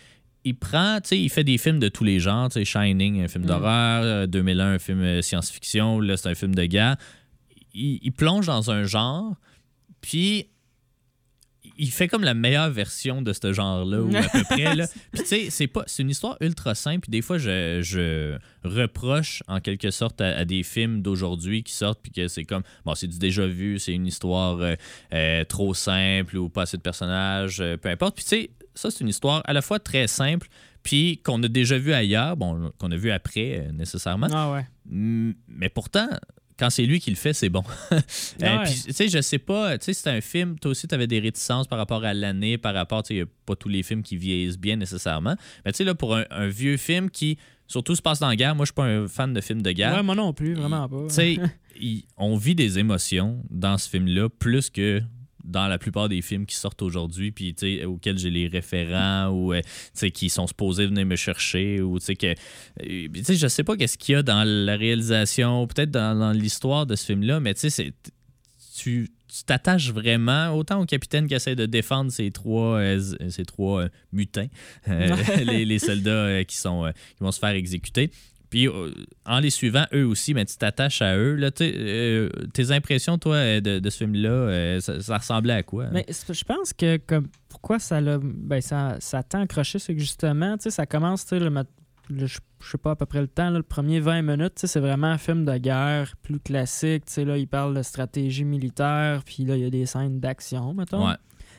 il prend, tu sais, il fait des films de tous les genres, tu sais, Shining, un film Mm. d'horreur, euh, 2001, un film science-fiction, là, c'est un film de guerre. Il, il plonge dans un genre, puis il fait comme la meilleure version de ce genre-là, ou à peu près. Là. Puis tu sais, c'est pas, c'est une histoire ultra simple. Puis des fois, je, je reproche en quelque sorte à, à des films d'aujourd'hui qui sortent, puis que c'est comme, bon, c'est du déjà vu, c'est une histoire euh, euh, trop simple ou pas assez de personnages, euh, peu importe. Puis tu sais, ça, c'est une histoire à la fois très simple, puis qu'on a déjà vu ailleurs, bon, qu'on a vu après euh, nécessairement. Ah ouais. Mais pourtant, quand c'est lui qui le fait, c'est bon. Euh. Puis, tu sais, je sais pas, tu sais, c'est un film, toi aussi, tu avais des réticences par rapport à l'année, par rapport, tu sais, il y a pas tous les films qui vieillissent bien nécessairement. Mais tu sais, là, pour un, un vieux film qui, surtout, se passe dans la guerre, moi, je suis pas un fan de films de guerre. Ouais, moi non plus, vraiment pas. Tu sais, on vit des émotions dans ce film-là plus que dans la plupart des films qui sortent aujourd'hui, puis tu sais, auxquels j'ai les référents ou euh, tu sais, qui sont supposés venir me chercher ou tu sais que euh, tu sais, je sais pas qu'est-ce qu'il y a dans la réalisation, peut-être dans, dans l'histoire de ce film-là, mais tu c'est- tu tu t'attaches vraiment autant au capitaine qui essaie de défendre ces trois, euh, ces trois euh, mutins, euh, les, les soldats qui, sont, qui vont se faire exécuter. Puis euh, en les suivant, eux aussi, mais tu t'attaches à eux. Là, euh, tes impressions, toi, euh, de, de ce film-là, euh, ça, ça ressemblait à quoi? hein? Mais je pense que comme pourquoi ça l'a ben ça, ça t'a accroché, c'est que justement, tu sais, ça commence, tu sais, le, le- je sais pas à peu près le temps, là, le premier 20 minutes, tu sais, c'est vraiment un film de guerre plus classique, tu sais, là, il parle de stratégie militaire, puis là, il y a des scènes d'action, mettons. Ouais.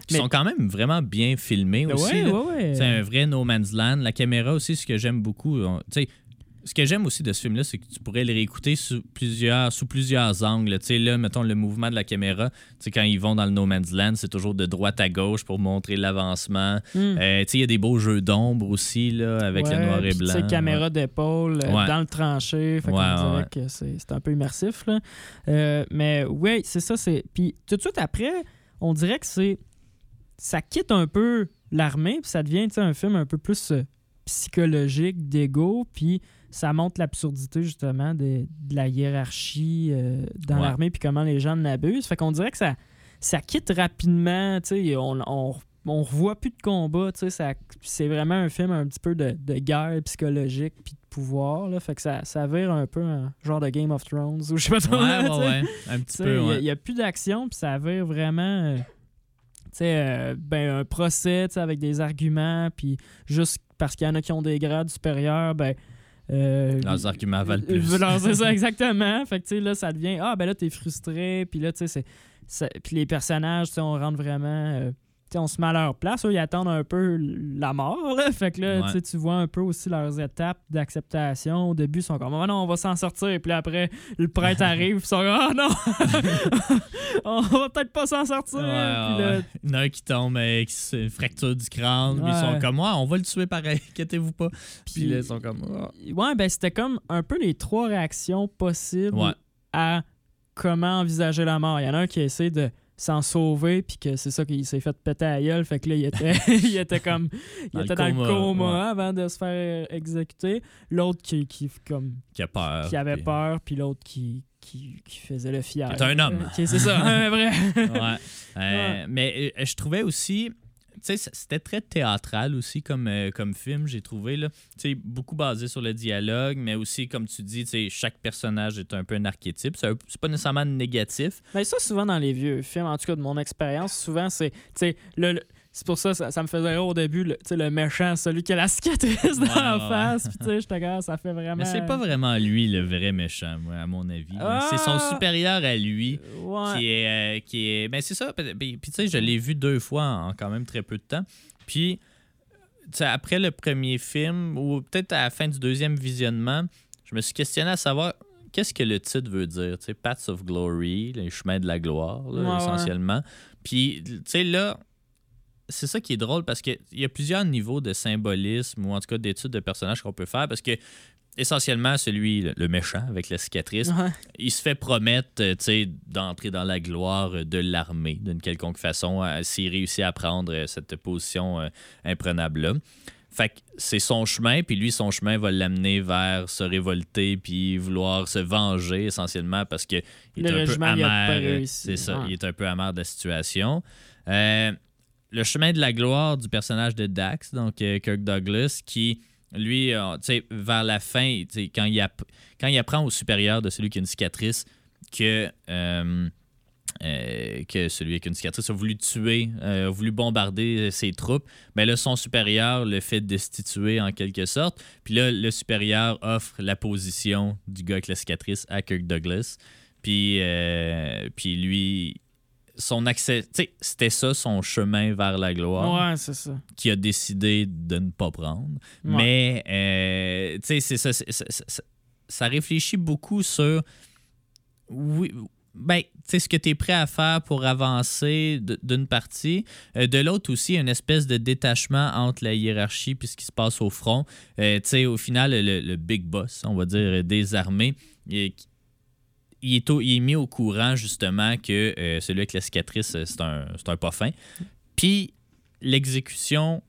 Qui Mais- sont quand même vraiment bien filmés aussi. ouais, ouais. C'est un vrai No Man's Land. La caméra aussi, ce que j'aime beaucoup. on- Tu sais, ce que j'aime aussi de ce film-là, c'est que tu pourrais le réécouter sous plusieurs, sous plusieurs angles. Tu sais, là, mettons le mouvement de la caméra. Tu sais, quand ils vont dans le No Man's Land, c'est toujours de droite à gauche pour montrer l'avancement. Hmm. Euh, tu sais, il y a des beaux jeux d'ombre aussi, là, avec le noir et blanc. sais, caméra d'épaule euh, Ouais. dans le tranché. Fait qu'on que c'est un peu immersif. Là. Euh, mais oui, c'est ça. c'est Puis tout de suite après, on dirait que c'est. Ça quitte un peu l'armée, puis ça devient tu sais, un film un peu plus psychologique, d'ego, puis ça montre l'absurdité justement de, de la hiérarchie euh, dans Ouais. l'armée, puis comment les gens en abusent. Fait qu'on dirait que ça, ça quitte rapidement, tu sais, on, on, on revoit plus de combat, tu sais, ça- c'est vraiment un film un petit peu de, de guerre psychologique puis de pouvoir, là, fait que ça, ça vire un peu un genre de Game of Thrones ou je sais pas trop. Ouais, là, ouais. Un petit peu, Il n'y a, plus d'action, puis ça vire vraiment. euh, euh, ben, un procès avec des arguments, puis juste parce qu'il y en a qui ont des grades supérieurs, ben. Euh, Leurs arguments valent euh, plus. non, c'est ça, exactement. Fait que, tu sais, là, ça devient. Ah, ben là, t'es frustré. Puis là, tu sais, c'est-. Puis les personnages, tu sais, on rentre vraiment. euh, on se met à leur place. Eux, ils attendent un peu la mort, là. Fait que là, Ouais. tu vois un peu aussi leurs étapes d'acceptation. Au début, ils sont comme, oh non, on va s'en sortir. Puis après, le prêtre arrive. Ils sont comme, oh non, on va peut-être pas s'en sortir. Ouais, Puis ouais, là, ouais. Il y en a un qui tombe avec une fracture du crâne. puis Ils sont Ouais. comme moi, on va le tuer pareil, inquiétez-vous pas. Puis, là, ils sont comme. Ah. Ouais, ben c'était comme un peu les trois réactions possibles Ouais. à comment envisager la mort. Il y en a un qui essaie de s'en sauver, puis que c'est ça qu'il s'est fait péter à la gueule. Fait que là, il était, il était comme. Il Dans le était dans le coma, coma ouais. avant de se faire exécuter. L'autre qui, qui, comme, Qui a peur. qui avait puis- peur, puis l'autre qui, qui, qui faisait le fier. Qui est un homme. Euh, c'est ça, un vrai. Ouais. Euh, Mais euh, je trouvais aussi. C'était très théâtral aussi comme, euh, comme film, j'ai trouvé. Là. Beaucoup basé sur le dialogue, mais aussi, comme tu dis, chaque personnage est un peu un archétype. C'est pas nécessairement négatif. Mais ça, souvent dans les vieux films, en tout cas de mon expérience, souvent c'est. Le- c'est pour ça, ça, ça me faisait rire au début, le, le méchant, celui qui a la cicatrice dans Ouais, la ouais, face. Puis, tu sais, j'étais comme, ça fait vraiment. Mais c'est pas vraiment lui le vrai méchant, moi, à mon avis. Ah! C'est son supérieur à lui. Ouais. qui est, euh, qui est ben c'est ça puis, tu sais je l'ai vu deux fois en quand même très peu de temps puis après le premier film ou peut-être à la fin du deuxième visionnement je me suis questionné à savoir qu'est-ce que le titre veut dire tu sais Paths of Glory les chemins de la gloire là, essentiellement puis tu sais là c'est ça qui est drôle parce qu'il y a plusieurs niveaux de symbolisme ou en tout cas d'études de personnages qu'on peut faire parce que essentiellement celui le- méchant avec la cicatrice Ouais. il se fait promettre euh, tu sais, d'entrer dans la gloire de l'armée d'une quelconque façon euh, s'il réussit à prendre euh, cette position euh, imprenable-là. Fait que c'est son chemin, puis lui, son chemin va l'amener vers se révolter, puis vouloir se venger essentiellement parce que il est Le un peu amer. C'est ça, Ouais. il est un peu amer de la situation. Euh, le chemin de la gloire du personnage de Dax, donc euh, Kirk Douglas, qui, lui, euh, vers la fin, quand il, quand il apprend au supérieur de celui qui a une cicatrice que, euh, euh, que celui une cicatrice a voulu tuer, euh, a voulu bombarder ses troupes, mais là, son supérieur le fait destituer en quelque sorte. Puis là, le supérieur offre la position du gars avec la cicatrice à Kirk Douglas. Puis, euh, puis lui, son accès, c'était ça son chemin vers la gloire Ouais, c'est ça. qui a décidé de ne pas prendre. Ouais. Mais, euh, tu sais, c'est ça, ça réfléchit beaucoup sur oui. Ben, tu ce que tu es prêt à faire pour avancer d'une partie. Euh, de l'autre aussi, une espèce de détachement entre la hiérarchie et ce qui se passe au front. Euh, tu sais, au final, le, le big boss, on va dire, des armées, il est au- il est mis au courant, justement, que euh, celui avec la cicatrice, euh, c'est un, un pas fin. Puis, l'exécution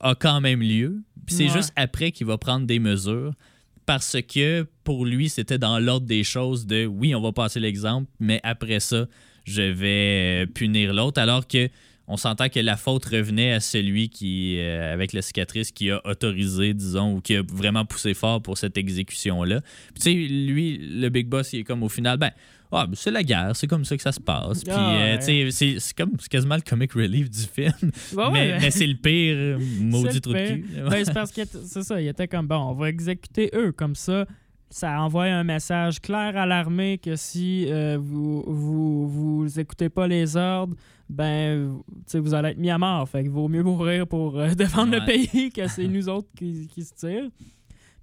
a quand même lieu. Puis c'est Ouais. juste après qu'il va prendre des mesures parce que pour lui, c'était dans l'ordre des choses de oui, on va passer l'exemple, mais après ça, je vais euh, punir l'autre. Alors que on s'entend que la faute revenait à celui qui, euh, avec la cicatrice, qui a autorisé, disons, ou qui a vraiment poussé fort pour cette exécution-là. Puis tu sais, lui, le Big Boss, il est comme au final, ben, ah, ben, c'est la guerre, c'est comme ça que ça se passe. Puis, Ah, euh, ouais. tu sais, c'est- comme, c'est quasiment le comic relief du film. Ouais, mais ouais. mais c'est le pire maudit C'est trou de le cul. Ben, c'est parce que c'est ça, il était comme bon, on va exécuter eux comme ça. Ça envoie un message clair à l'armée que si euh, vous, vous vous écoutez pas les ordres, ben vous- allez être mis à mort. Fait qu'il vaut mieux mourir pour euh, défendre le pays que c'est nous autres qui, qui se tirent.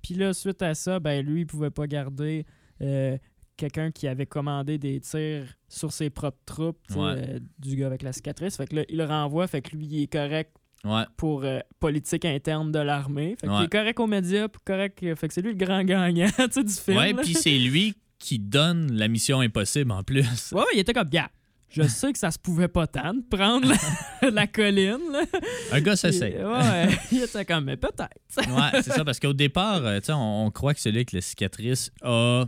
Puis là, suite à ça, ben lui, il pouvait pas garder euh, quelqu'un qui avait commandé des tirs sur ses propres troupes, Ouais. du gars avec la cicatrice. Fait que là, il le renvoie, fait que lui, il est correct Ouais. pour euh, politique interne de l'armée. Fait Ouais. est correct aux médias, correct. euh, Fait que c'est lui le grand gagnant du film. Ouais, puis c'est lui qui donne la mission impossible en plus. Ouais, il était comme, gars, je sais que ça se pouvait pas tant de prendre la, la colline. Là. Un gars s'essaye. Ouais, il était comme, mais peut-être. Ouais, c'est ça, parce qu'au départ, euh, on, on croit que celui avec la cicatrice a.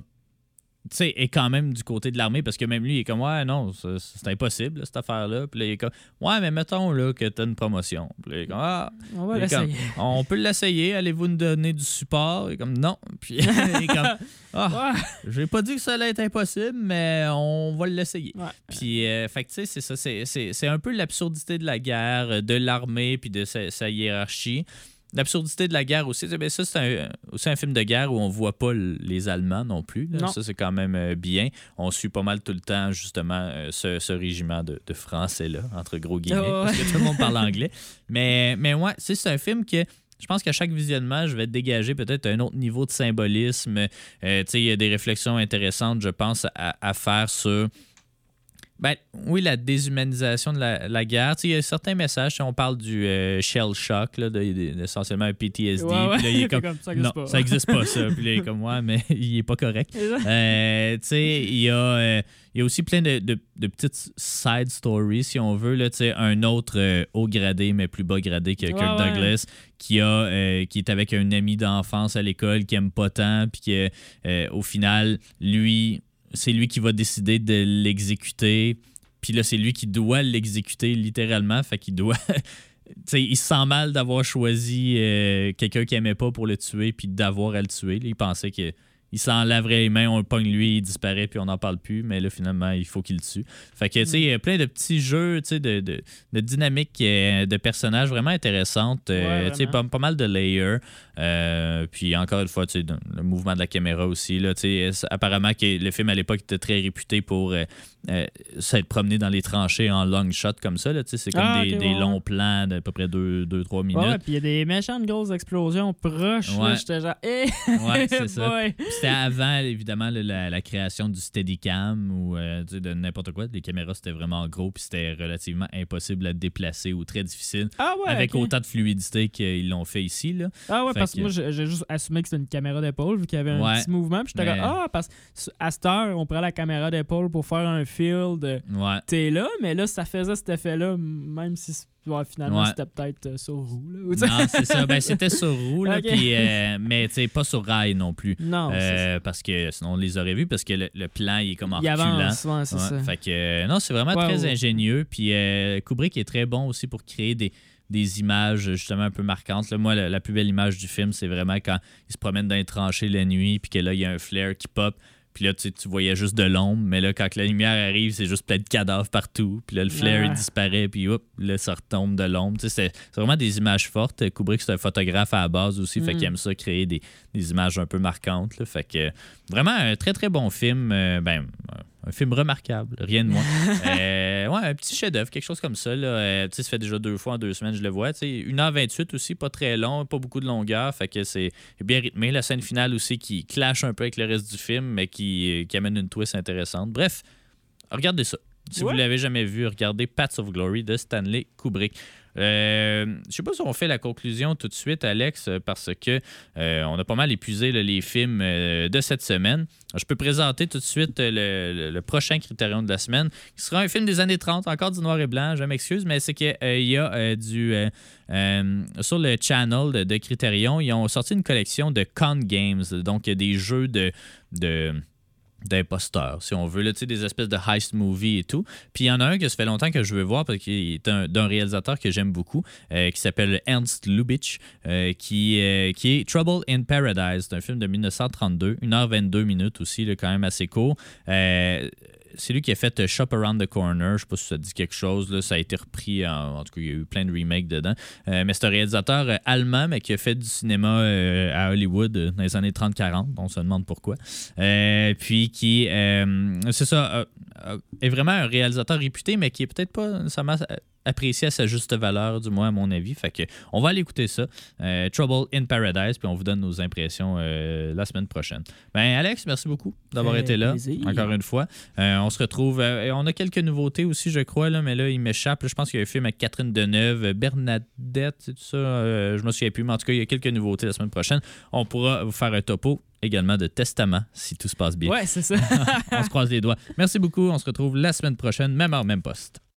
sais, est quand même du côté de l'armée parce que même lui, il est comme, ouais, non, c'est impossible, là, cette affaire-là. Puis là, il est comme, ouais, mais mettons là, que t'as une promotion. Puis là, il est comme, ah, On va l'essayer. on peut l'essayer, allez-vous nous donner du support? Il est comme, non. Puis il est comme, ah, Ouais. j'ai pas dit que ça allait être impossible, mais on va l'essayer. Ouais. Puis, euh, fait que, tu sais, c'est ça. c'est- un peu l'absurdité de la guerre, euh, de l'armée, puis de sa, sa hiérarchie. L'absurdité de la guerre aussi. ben, ça, c'est un- aussi un film de guerre où on voit pas les Allemands non plus. Non. Ça, c'est quand même euh, bien. On suit pas mal tout le temps, justement, euh, ce, ce régiment de, de Français-là, entre gros guillemets, ouais. parce que tout le monde parle anglais. Mais, mais ouais, c'est un film que. Je pense qu'à chaque visionnement, je vais dégager peut-être un autre niveau de symbolisme. Euh, il y a des réflexions intéressantes, je pense, à, à faire sur ben, oui, la déshumanisation de la, la guerre. Il y a certains messages. On parle du euh, shell shock, là, de, de- essentiellement un PTSD. Ouais, ouais. Puis là, il est T'es comme, comme, ça existe non, pas. ça n'existe pas, ça. Puis là, il est comme, ouais, mais il est pas correct. Euh, il y, a, euh, il y a aussi plein de, de- de petites side stories, si on veut. Là, un autre haut gradé, mais plus bas gradé que Kirk ouais. Douglas, qui, a, euh, qui est avec un ami d'enfance à l'école qui aime pas tant, puis que, au final, lui, c'est lui qui va décider de l'exécuter. Puis là, c'est lui qui doit l'exécuter littéralement. Fait qu'il doit. Tu sais, il se sent mal d'avoir choisi euh, quelqu'un qu'il aimait pas pour le tuer, puis d'avoir à le tuer. Il pensait que il s'en laverait les mains, on le pogne lui, il disparaît, puis on n'en parle plus. Mais là, finalement, il faut qu'il le tue. Fait que, tu sais, il y a plein de petits jeux, tu sais, de, de, de dynamiques euh, de personnages vraiment intéressantes. euh, Ouais, tu sais, pas, pas mal de layers. Euh, puis encore une fois, tu sais, le mouvement de la caméra aussi. Là, tu sais, c'est- apparemment, que le film à l'époque était très réputé pour euh, euh, s'être promené dans les tranchées en long shot comme ça. C'est comme Ah, des, ok, des ouais, ouais. longs plans d'à peu près 2-3 minutes. Ouais, ouais, puis il y a des méchantes grosses explosions proches. Ouais. J'étais genre, eh, Ouais, c'est ça. C'était avant, évidemment, la, la création du Steadicam ou euh, de n'importe quoi. Les caméras, c'était vraiment gros, puis c'était relativement impossible à déplacer ou très difficile. Ah ouais. avec autant de fluidité qu'ils l'ont fait ici. Là. Ah ouais, Fait parce que- moi, j'ai juste assumé que c'était une caméra d'épaule, vu qu'il y avait un petit mouvement. Puis j'étais Mais- ah, parce qu'à cette heure, on prend la caméra d'épaule pour faire un feel de Ouais. t'es là, mais là, ça faisait cet effet-là, même si ouais, finalement, Ouais. c'était peut-être euh, sur roue. Là, ou. Non, c'est ça. Ben, c'était sur roue, là, Ok. puis, euh, mais pas sur rail non plus. Non, Euh, parce que sinon, on les aurait vus parce que le, le plan, il est comme en. Il avance, ouais, c'est ça. Fait que, euh, non, c'est vraiment très ingénieux. Puis euh, Kubrick est très bon aussi pour créer des, des images justement un peu marquantes. Là, moi, la, la plus belle image du film, c'est vraiment quand il se promène dans les tranchées la nuit, puis que là, il y a un flare qui pop. Puis là, tu, tu voyais juste de l'ombre, mais là, quand la lumière arrive, c'est juste plein de cadavres partout. Puis là, le flare, Ouais. il disparaît, puis hop, là, ça retombe de l'ombre. Tu sais, C'est c'est vraiment des images fortes. Kubrick, c'est un photographe à la base aussi, fait Mm. qu'il aime ça, créer des, des images un peu marquantes. là. Fait que vraiment, un très, très bon film. Euh, ben, un film remarquable, rien de moins. Euh, ouais, un petit chef-d'œuvre, quelque chose comme ça. Là. Euh, ça fait déjà deux fois en deux semaines, je le vois. Tu sais, 1h28 aussi, pas très long, pas beaucoup de longueur, fait que c'est bien rythmé. La scène finale aussi qui clash un peu avec le reste du film, mais qui, qui amène une twist intéressante. Bref, regardez ça. Si Ouais. vous l'avez jamais vu, regardez Paths of Glory de Stanley Kubrick. Euh, je sais pas si on fait la conclusion tout de suite, Alex, parce que euh, on a pas mal épuisé les films euh, de cette semaine. Je peux présenter tout de suite euh, le, prochain critérium de la semaine, qui sera un film des années 30, encore du noir et blanc, je m'excuse, mais c'est qu'il y a du... sur le channel de, de Criterion, ils ont sorti une collection de con games, donc des jeux de... de d'imposteurs, si on veut, là, des espèces de heist movie et tout. Puis il y en a un que ça fait longtemps que je veux voir parce qu'il est un- d'un réalisateur que j'aime beaucoup, euh, qui s'appelle Ernst Lubitsch, euh, qui, euh, qui est Trouble in Paradise. C'est un film de 1932, 1h22 minutes aussi, là, quand même assez court. Euh, c'est lui qui a fait euh, Shop Around the Corner. Je sais pas si ça dit quelque chose. Ça a été repris. En, en tout cas, il y a eu plein de remakes dedans. Euh, mais c'est un réalisateur euh, allemand, mais qui a fait du cinéma euh, à Hollywood euh, dans les années 30-40. On se demande pourquoi. Euh, puis qui, euh, c'est ça, euh, euh, est vraiment un réalisateur réputé, mais qui est peut-être pas apprécié à sa juste valeur, du moins à mon avis. Fait que on va aller écouter ça. Euh, Trouble in Paradise, puis on vous donne nos impressions euh, la semaine prochaine. Ben Alex, merci beaucoup d'avoir été là. plaisir. Encore une fois. Euh, on se retrouve. on a quelques nouveautés aussi, je crois, là, mais là, il m'échappe. Je pense qu'il y a un film avec Catherine Deneuve, Bernadette, c'est tout ça. je me souviens plus, mais en tout cas, il y a quelques nouveautés la semaine prochaine. On pourra vous faire un topo également de Testament, si tout se passe bien. Ouais, c'est ça. On se croise les doigts. Merci beaucoup. On se retrouve la semaine prochaine, même heure, même poste.